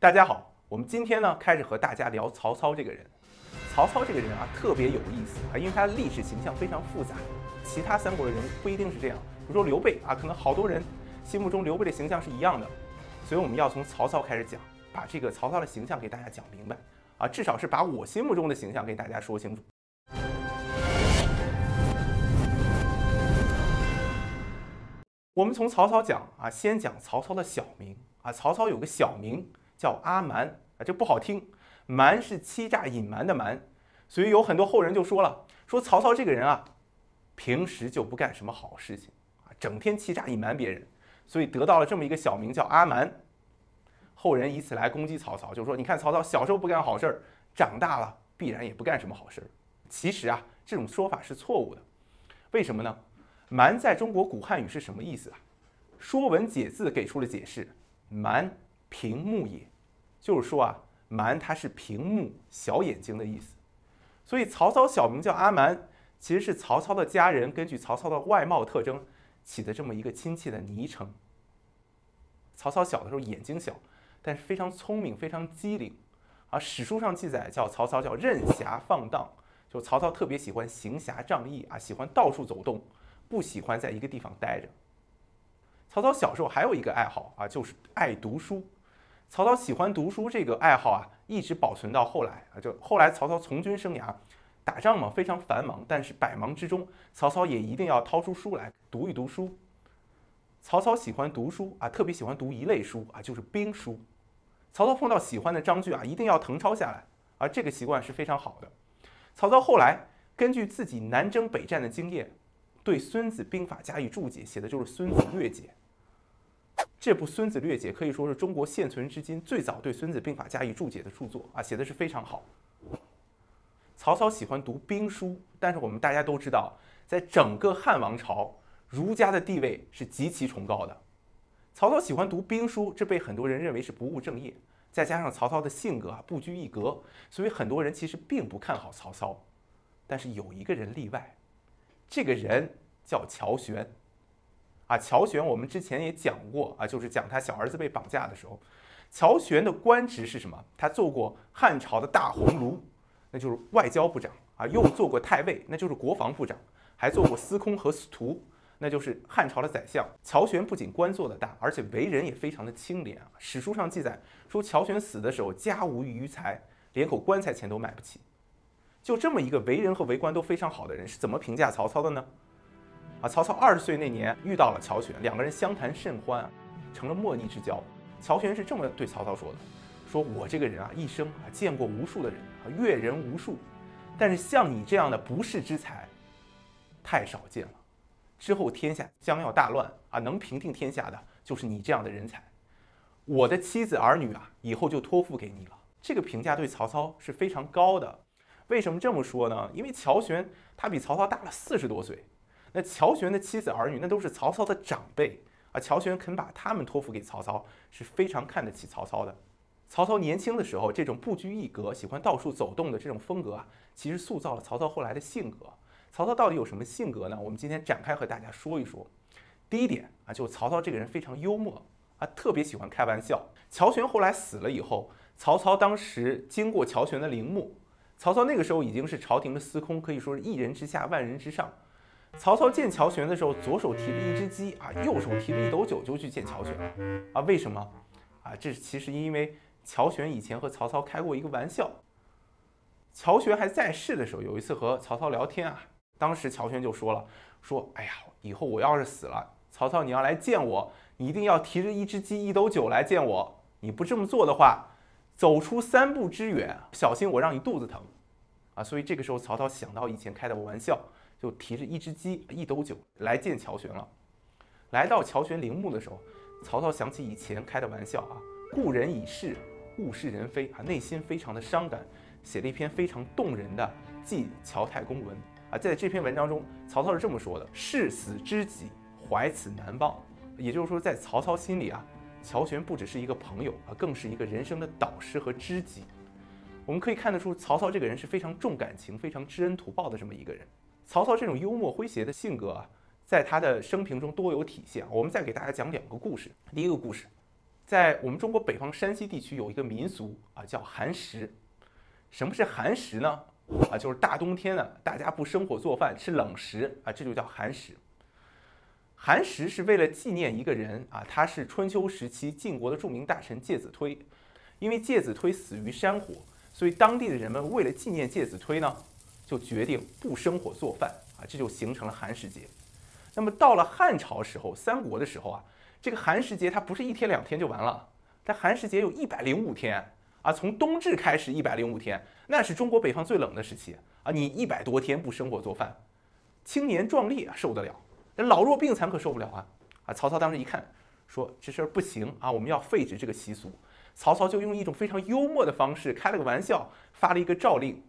大家好，我们今天呢开始和大家聊曹操这个人。曹操这个人啊特别有意思啊，因为他的历史形象非常复杂，其他三国的人不一定是这样。比如说刘备啊，可能好多人心目中刘备的形象是一样的，所以我们要从曹操开始讲，把这个曹操的形象给大家讲明白啊，至少是把我心目中的形象给大家说清楚。我们从曹操讲啊，先讲曹操的小名啊，曹操有个小名。叫阿瞒啊，这不好听，瞒是欺诈隐瞒的瞒，所以有很多后人就说了，说曹操这个人啊，平时就不干什么好事情啊，整天欺诈隐瞒别人，所以得到了这么一个小名叫阿瞒。后人以此来攻击曹操，就说你看曹操小时候不干好事儿，长大了必然也不干什么好事儿。其实啊，这种说法是错误的，为什么呢？瞒在中国古汉语是什么意思啊？《说文解字》给出了解释，瞒平目也。就是说啊，蛮它是屏目小眼睛的意思，所以曹操小名叫阿蛮，其实是曹操的家人根据曹操的外貌特征起的这么一个亲切的昵称。曹操小的时候眼睛小，但是非常聪明，非常机灵，啊，史书上记载叫曹操叫任侠放荡，就曹操特别喜欢行侠仗义啊，喜欢到处走动，不喜欢在一个地方待着。曹操小时候还有一个爱好啊，就是爱读书。曹操喜欢读书这个爱好啊，一直保存到后来啊。就后来曹操从军生涯，打仗嘛非常繁忙，但是百忙之中，曹操也一定要掏出书来读一读书。曹操喜欢读书啊，特别喜欢读一类书啊，就是兵书。曹操碰到喜欢的章句啊，一定要誊抄下来啊，这个习惯是非常好的。曹操后来根据自己南征北战的经验，对《孙子兵法》加以注解，写的就是《孙子略解》。这部《孙子略解》可以说是中国现存至今最早对《孙子兵法》加以注解的著作啊，写的是非常好。曹操喜欢读兵书，但是我们大家都知道，在整个汉王朝，儒家的地位是极其崇高的。曹操喜欢读兵书，这被很多人认为是不务正业。再加上曹操的性格啊，不拘一格，所以很多人其实并不看好曹操。但是有一个人例外，这个人叫乔玄。啊，乔玄，我们之前也讲过啊，就是讲他小儿子被绑架的时候，乔玄的官职是什么？他做过汉朝的大鸿胪，那就是外交部长啊，又做过太尉，那就是国防部长，还做过司空和司徒，那就是汉朝的宰相。乔玄不仅官做得大，而且为人也非常的清廉啊。史书上记载说，乔玄死的时候家无余财，连口棺材钱都买不起。就这么一个为人和为官都非常好的人，是怎么评价曹操的呢？啊，曹操二十岁那年遇到了乔玄，两个人相谈甚欢，成了莫逆之交。乔玄是这么对曹操说的：“说我这个人啊，一生啊见过无数的人啊，阅人无数，但是像你这样的不世之才，太少见了。之后天下将要大乱啊，能平定天下的就是你这样的人才。我的妻子儿女啊，以后就托付给你了。”这个评价对曹操是非常高的。为什么这么说呢？因为乔玄他比曹操大了四十多岁。那乔玄的妻子儿女，那都是曹操的长辈啊。乔玄肯把他们托付给曹操，是非常看得起曹操的。曹操年轻的时候，这种不拘一格、喜欢到处走动的这种风格啊，其实塑造了曹操后来的性格。曹操到底有什么性格呢？我们今天展开和大家说一说。第一点啊，就曹操这个人非常幽默啊，特别喜欢开玩笑。乔玄后来死了以后，曹操当时经过乔玄的陵墓，曹操那个时候已经是朝廷的司空，可以说是一人之下，万人之上。曹操见乔玄的时候，左手提着一只鸡啊，右手提着一斗酒，就去见乔玄了啊。为什么啊？这其实因为乔玄以前和曹操开过一个玩笑。乔玄还在世的时候，有一次和曹操聊天啊，当时乔玄就说了：“说哎呀，以后我要是死了，曹操你要来见我，你一定要提着一只鸡、一斗酒来见我。你不这么做的话，走出三步之远，小心我让你肚子疼啊。”所以这个时候，曹操想到以前开的玩笑。就提着一只鸡、一斗酒来见乔玄了。来到乔玄陵墓的时候，曹操想起以前开的玩笑啊，“故人已逝，物是人非”啊，内心非常的伤感，写了一篇非常动人的《祭乔太公文》啊。在这篇文章中，曹操是这么说的：“视死知己，怀此难忘。”也就是说，在曹操心里啊，乔玄不只是一个朋友啊，更是一个人生的导师和知己。我们可以看得出，曹操这个人是非常重感情、非常知恩图报的这么一个人。曹操这种幽默诙谐的性格啊，在他的生平中多有体现。我们再给大家讲两个故事。第一个故事，在我们中国北方山西地区有一个民俗啊，叫寒食。什么是寒食呢？啊，就是大冬天的，大家不生火做饭，吃冷食啊，这就叫寒食。寒食是为了纪念一个人啊，他是春秋时期晋国的著名大臣介子推。因为介子推死于山火，所以当地的人们为了纪念介子推呢，就决定不生火做饭啊，这就形成了寒食节。那么到了汉朝时候，三国的时候啊，这个寒食节它不是一天两天就完了，它寒食节有一百零五天啊，从冬至开始一百零五天，那是中国北方最冷的时期啊，你一百多天不生火做饭，青年壮烈啊受得了，那老弱病残可受不了啊！啊，曹操当时一看，说这事儿不行啊，我们要废止这个习俗。曹操就用一种非常幽默的方式开了个玩笑，发了一个诏令。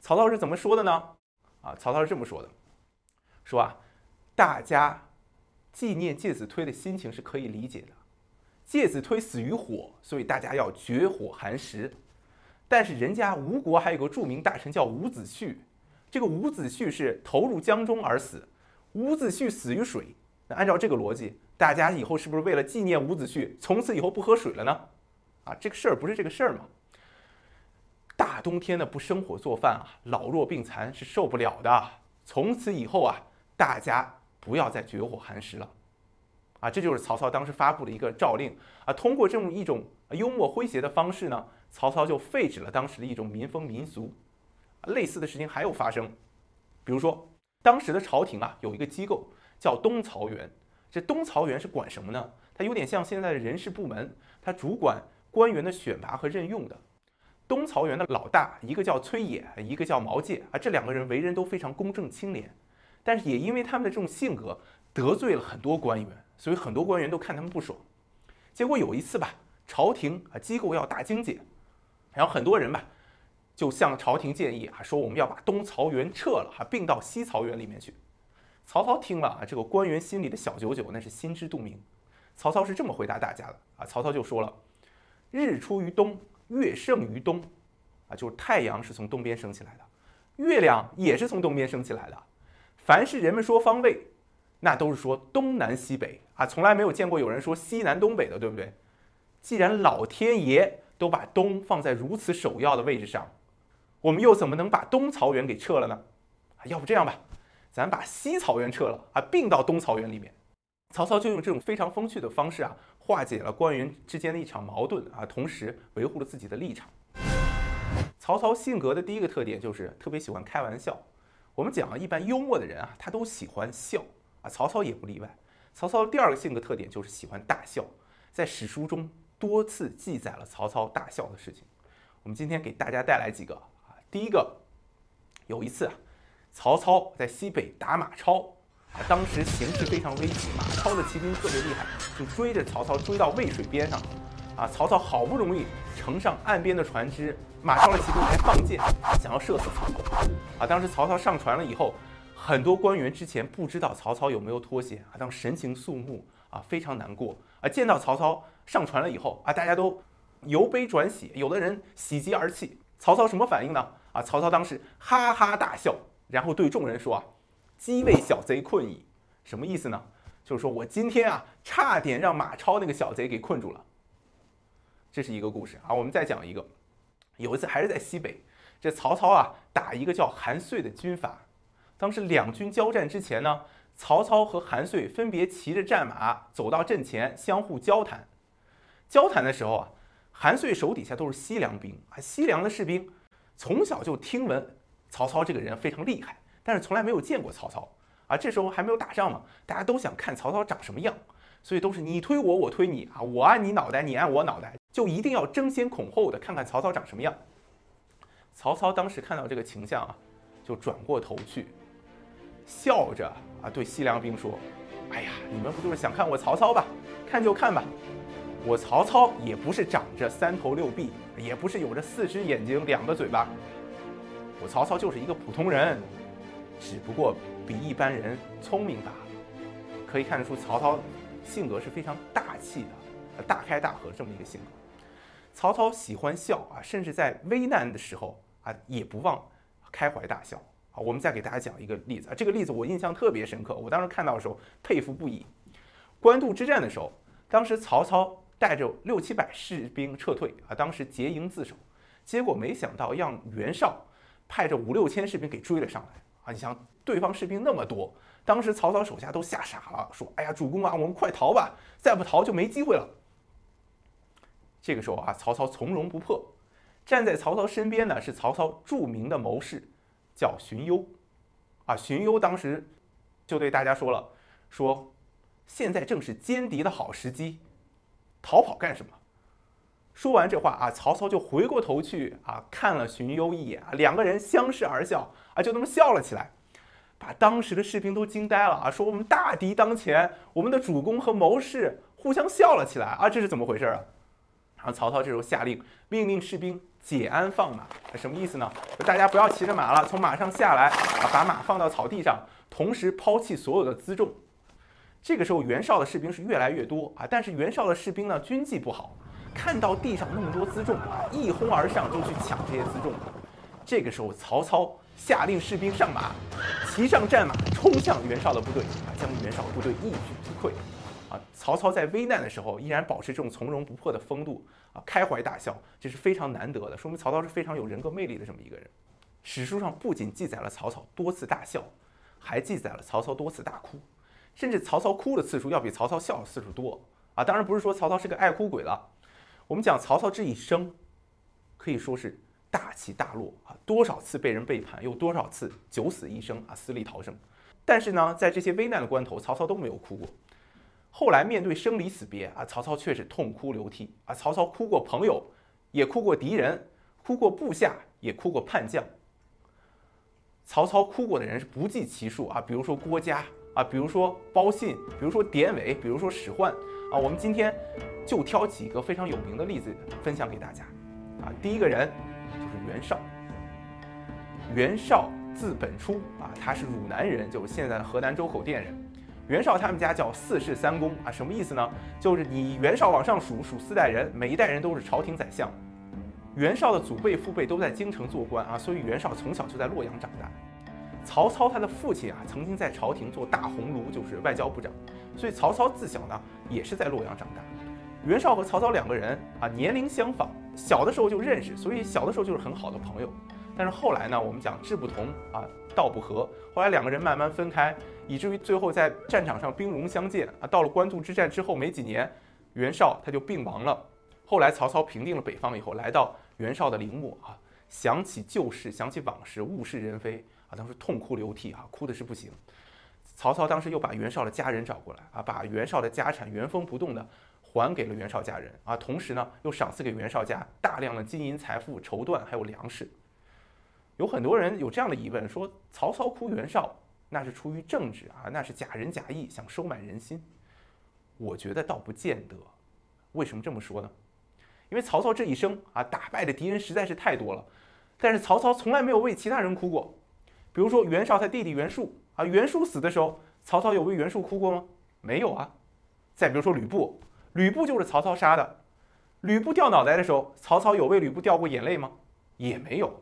曹操是怎么说的呢？啊，曹操是这么说的：说啊，大家纪念介子推的心情是可以理解的。介子推死于火，所以大家要绝火寒食。但是人家吴国还有个著名大臣叫伍子胥，这个伍子胥是投入江中而死。伍子胥死于水，那按照这个逻辑，大家以后是不是为了纪念伍子胥，从此以后不喝水了呢？啊，这个事儿不是这个事儿吗？冬天的不生火做饭啊，老弱病残是受不了的。从此以后啊，大家不要再绝火寒食了。啊，这就是曹操当时发布的一个诏令啊。通过这么一种幽默诙谐的方式呢，曹操就废止了当时的一种民风民俗。类似的事情还有发生，比如说当时的朝廷啊，有一个机构叫东曹园。这东曹园是管什么呢？它有点像现在的人事部门，它主管。官员的选拔和任用的，东曹园的老大一个叫崔琰，一个叫毛玠啊，这两个人为人都非常公正清廉，但是也因为他们的这种性格得罪了很多官员，所以很多官员都看他们不爽。结果有一次吧，朝廷啊机构要大精简，然后很多人吧就向朝廷建议啊，说我们要把东曹园撤了，哈，并到西曹园里面去。曹操听了啊，这个官员心里的小九九那是心知肚明。曹操是这么回答大家的啊，曹操就说了。日出于东，月盛于东，啊，就是太阳是从东边升起来的，月亮也是从东边升起来的。凡是人们说方位，那都是说东南西北啊，从来没有见过有人说西南东北的，对不对？既然老天爷都把东放在如此首要的位置上，我们又怎么能把东草原给撤了呢？啊要不这样吧，咱把西草原撤了啊，并到东草原里面。曹操就用这种非常风趣的方式啊。化解了官员之间的一场矛盾啊，同时维护了自己的立场。曹操性格的第一个特点就是特别喜欢开玩笑。我们讲啊，一般幽默的人啊，他都喜欢笑啊，曹操也不例外。曹操的第二个性格特点就是喜欢大笑，在史书中多次记载了曹操大笑的事情。我们今天给大家带来几个啊，第一个，有一次啊，曹操在西北打马超。啊，当时形势非常危急，马超的骑兵特别厉害，就追着曹操追到渭水边上。啊，曹操好不容易乘上岸边的船只，马超的骑兵还放箭，想要射死曹操。啊，当时曹操上船了以后，很多官员之前不知道曹操有没有脱险，啊，当神情肃穆，啊，非常难过。啊，见到曹操上船了以后，啊，大家都由悲转喜，有的人喜极而泣。曹操什么反应呢？啊，曹操当时哈哈大笑，然后对众人说啊。击为小贼困矣，什么意思呢？就是说我今天啊，差点让马超那个小贼给困住了。这是一个故事啊。我们再讲一个，有一次还是在西北，这曹操啊打一个叫韩遂的军阀。当时两军交战之前呢，曹操和韩遂分别骑着战马走到阵前，相互交谈。交谈的时候啊，韩遂手底下都是西凉兵啊，西凉的士兵从小就听闻曹操这个人非常厉害。但是从来没有见过曹操啊！这时候还没有打仗嘛，大家都想看曹操长什么样，所以都是你推我，我推你啊，我按你脑袋，你按我脑袋，就一定要争先恐后的看看曹操长什么样。曹操当时看到这个情象啊，就转过头去，笑着啊对西凉兵说：“哎呀，你们不就是想看我曹操吧？看就看吧，我曹操也不是长着三头六臂，也不是有着四只眼睛两个嘴巴，我曹操就是一个普通人。”只不过比一般人聪明罢了。可以看得出，曹操性格是非常大气的，大开大合这么一个性格。曹操喜欢笑啊，甚至在危难的时候啊，也不忘开怀大笑。啊，我们再给大家讲一个例子啊，这个例子我印象特别深刻，我当时看到的时候佩服不已。官渡之战的时候，当时曹操带着六七百士兵撤退啊，当时结营自守，结果没想到让袁绍派着五六千士兵给追了上来啊！你想，对方士兵那么多，当时曹操手下都吓傻了，说：“哎呀，主公啊，我们快逃吧，再不逃就没机会了。”这个时候啊，曹操从容不迫，站在曹操身边呢是曹操著名的谋士，叫荀攸，啊，荀攸当时就对大家说了，说现在正是歼敌的好时机，逃跑干什么？说完这话啊，曹操就回过头去啊，看了荀攸一眼啊，两个人相视而笑啊，就那么笑了起来，把当时的士兵都惊呆了啊，说我们大敌当前，我们的主公和谋士互相笑了起来啊，这是怎么回事啊？然后曹操这时候下令，命令士兵解鞍放马，什么意思呢？大家不要骑着马了，从马上下来，啊，把马放到草地上，同时抛弃所有的辎重。这个时候袁绍的士兵是越来越多啊，但是袁绍的士兵呢军纪不好，看到地上那么多辎重啊，一哄而上就去抢这些辎重。这个时候曹操下令士兵上马，骑上战马冲向袁绍的部队，啊，将袁绍部队一举击溃。啊，曹操在危难的时候依然保持这种从容不迫的风度啊，开怀大笑，这是非常难得的，说明曹操是非常有人格魅力的这么一个人。史书上不仅记载了曹操多次大笑，还记载了曹操多次大哭，甚至曹操哭的次数要比曹操笑的次数多啊。当然不是说曹操是个爱哭鬼了，我们讲曹操这一生可以说是大起大落啊，多少次被人背叛，又多少次九死一生啊，死里逃生。但是呢，在这些危难的关头，曹操都没有哭过。后来面对生离死别啊，曹操却是痛哭流涕啊。曹操哭过朋友，也哭过敌人，哭过部下，也哭过叛将。曹操哭过的人是不计其数啊，比如说郭嘉啊，比如说包信，比如说典韦，比如说史涣啊。我们今天就挑几个非常有名的例子分享给大家啊。第一个人就是袁绍。袁绍字本初啊，他是汝南人，就是现在的河南周口店人。袁绍他们家叫四世三公啊，什么意思呢？就是你袁绍往上数，数四代人，每一代人都是朝廷宰相。袁绍的祖辈父辈都在京城做官啊，所以袁绍从小就在洛阳长大。曹操他的父亲啊，曾经在朝廷做大鸿胪，就是外交部长，所以曹操自小呢也是在洛阳长大。袁绍和曹操两个人啊，年龄相仿，小的时候就认识，所以小的时候就是很好的朋友。但是后来呢，我们讲志不同啊，道不合，后来两个人慢慢分开。以至于最后在战场上兵戎相见啊，到了官渡之战之后没几年，袁绍他就病亡了。后来曹操平定了北方以后，来到袁绍的陵墓啊，想起旧事，想起往事，物是人非啊，当时痛哭流涕啊，哭的是不行。曹操当时又把袁绍的家人找过来啊，把袁绍的家产原封不动的还给了袁绍家人啊，同时呢又赏赐给袁绍家大量的金银财富、绸缎还有粮食。有很多人有这样的疑问，说曹操哭袁绍。那是出于政治啊，那是假仁假义，想收买人心。我觉得倒不见得。为什么这么说呢？因为曹操这一生啊，打败的敌人实在是太多了，但是曹操从来没有为其他人哭过。比如说袁绍他弟弟袁术啊，袁术死的时候，曹操有为袁术哭过吗？没有啊。再比如说吕布，吕布就是曹操杀的，吕布掉脑袋的时候，曹操有为吕布掉过眼泪吗？也没有。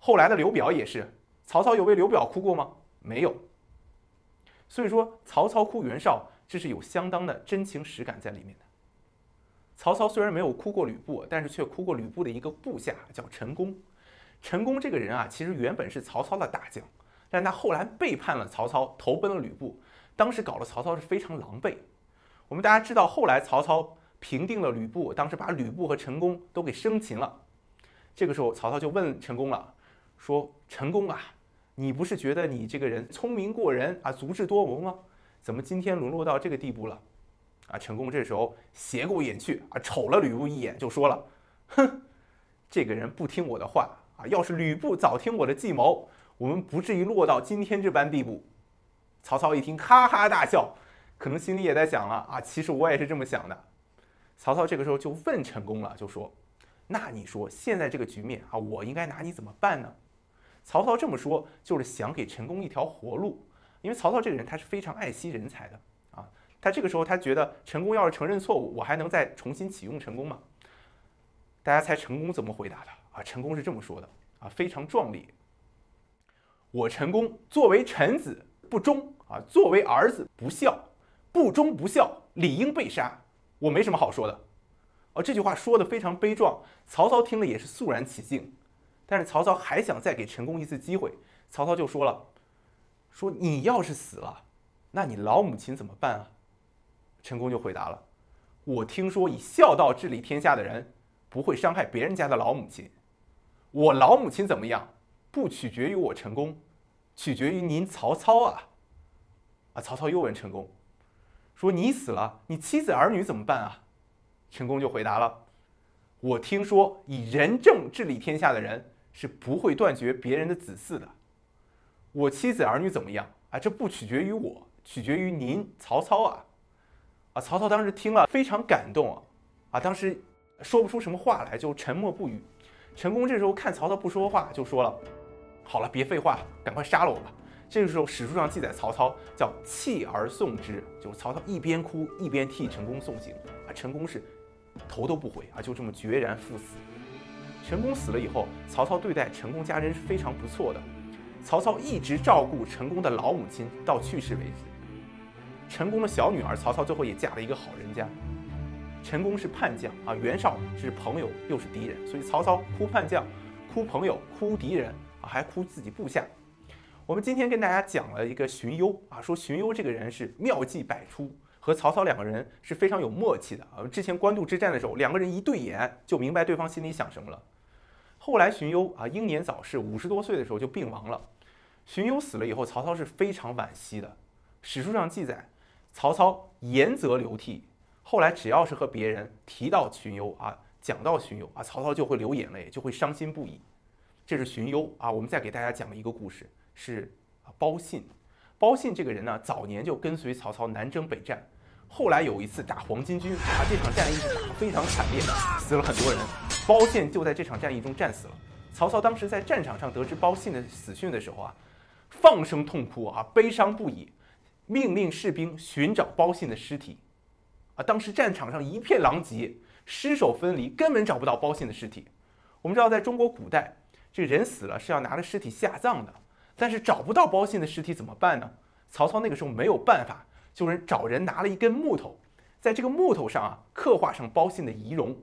后来的刘表也是，曹操有为刘表哭过吗？没有，所以说曹操哭袁绍，这是有相当的真情实感在里面的。曹操虽然没有哭过吕布，但是却哭过吕布的一个部下，叫陈宫。陈宫这个人啊，其实原本是曹操的大将，但他后来背叛了曹操，投奔了吕布，当时搞得曹操是非常狼狈。我们大家知道，后来曹操平定了吕布，当时把吕布和陈宫都给生擒了。这个时候，曹操就问陈宫了，说：“陈宫啊。”你不是觉得你这个人聪明过人啊，足智多谋吗？怎么今天沦落到这个地步了？啊，陈宫这时候斜过眼去啊，瞅了吕布一眼，就说了：“哼，这个人不听我的话要是吕布早听我的计谋，我们不至于落到今天这般地步。”曹操一听，哈哈大笑，可能心里也在想了啊，其实我也是这么想的。曹操这个时候就问陈宫了，就说：“那你说现在这个局面啊，我应该拿你怎么办呢？”曹操这么说，就是想给陈宫一条活路，因为曹操这个人他是非常爱惜人才的啊。他这个时候他觉得陈宫要是承认错误，我还能再重新启用陈宫吗？大家猜陈宫怎么回答的啊？陈宫是这么说的啊，非常壮丽。我陈宫作为臣子不忠啊，作为儿子不孝，不忠不孝理应被杀。我没什么好说的哦，这句话说的非常悲壮，曹操听了也是肃然起敬。但是曹操还想再给陈宫一次机会，曹操就说了：“说你要是死了，那你老母亲怎么办啊？”陈宫就回答了：“我听说以孝道治理天下的人，不会伤害别人家的老母亲。我老母亲怎么样，不取决于我陈宫，取决于您曹操啊！”啊，曹操又问陈宫：“说你死了，你妻子儿女怎么办啊？”陈宫就回答了：“我听说以仁政治理天下的人。”是不会断绝别人的子嗣的。我妻子儿女怎么样啊？这不取决于我，取决于您曹操啊！啊，曹操当时听了非常感动啊，啊，当时说不出什么话来，就沉默不语。陈宫这时候看曹操不说话，就说了：“好了，别废话，赶快杀了我吧。”这个时候史书上记载，曹操叫泣而送之，就是曹操一边哭一边替陈宫送行啊。陈宫是头都不回啊，就这么决然赴死。陈宫死了以后，曹操对待陈宫家人是非常不错的。曹操一直照顾陈宫的老母亲到去世为止。陈宫的小女儿曹操最后也嫁了一个好人家。陈宫是叛将啊，袁绍是朋友又是敌人，所以曹操哭叛将、哭朋友、哭敌人啊，还哭自己部下。我们今天跟大家讲了一个荀攸啊，说荀攸这个人是妙计百出。和曹操两个人是非常有默契的啊！之前官渡之战的时候，两个人一对眼就明白对方心里想什么了。后来荀攸啊英年早逝，五十多岁的时候就病亡了。荀攸死了以后，曹操是非常惋惜的。史书上记载，曹操言则流涕。后来只要是和别人提到荀攸啊，讲到荀攸啊，曹操就会流眼泪，就会伤心不已。这是荀攸啊。我们再给大家讲一个故事，是包信。包信这个人呢，早年就跟随曹操南征北战，后来有一次打黄巾军啊，这场战役打得非常惨烈，死了很多人。包信就在这场战役中战死了。曹操当时在战场上得知包信的死讯的时候啊，放声痛哭啊，悲伤不已，命令士兵寻找包信的尸体。当时战场上一片狼藉，尸首分离，根本找不到包信的尸体。我们知道，在中国古代，这人死了是要拿着尸体下葬的。但是找不到包信的尸体怎么办呢？曹操那个时候没有办法，就是找人拿了一根木头，在这个木头上啊刻画上包信的仪容，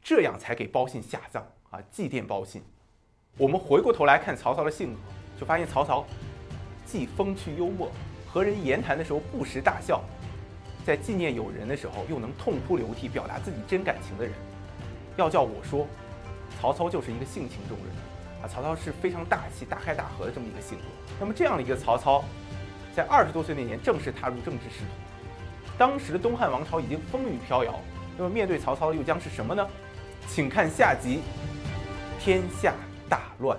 这样才给包信下葬啊，祭奠包信。我们回过头来看曹操的性格，就发现曹操既风趣幽默，和人言谈的时候不时大笑，在纪念友人的时候又能痛哭流涕，表达自己真感情的人。要叫我说，曹操就是一个性情中人。啊曹操是非常大气、大开大合的这么一个性格。那么这样的一个曹操，在二十多岁那年正式踏入政治仕途。当时的东汉王朝已经风雨飘摇，那么面对曹操又将是什么呢？请看下集：天下大乱。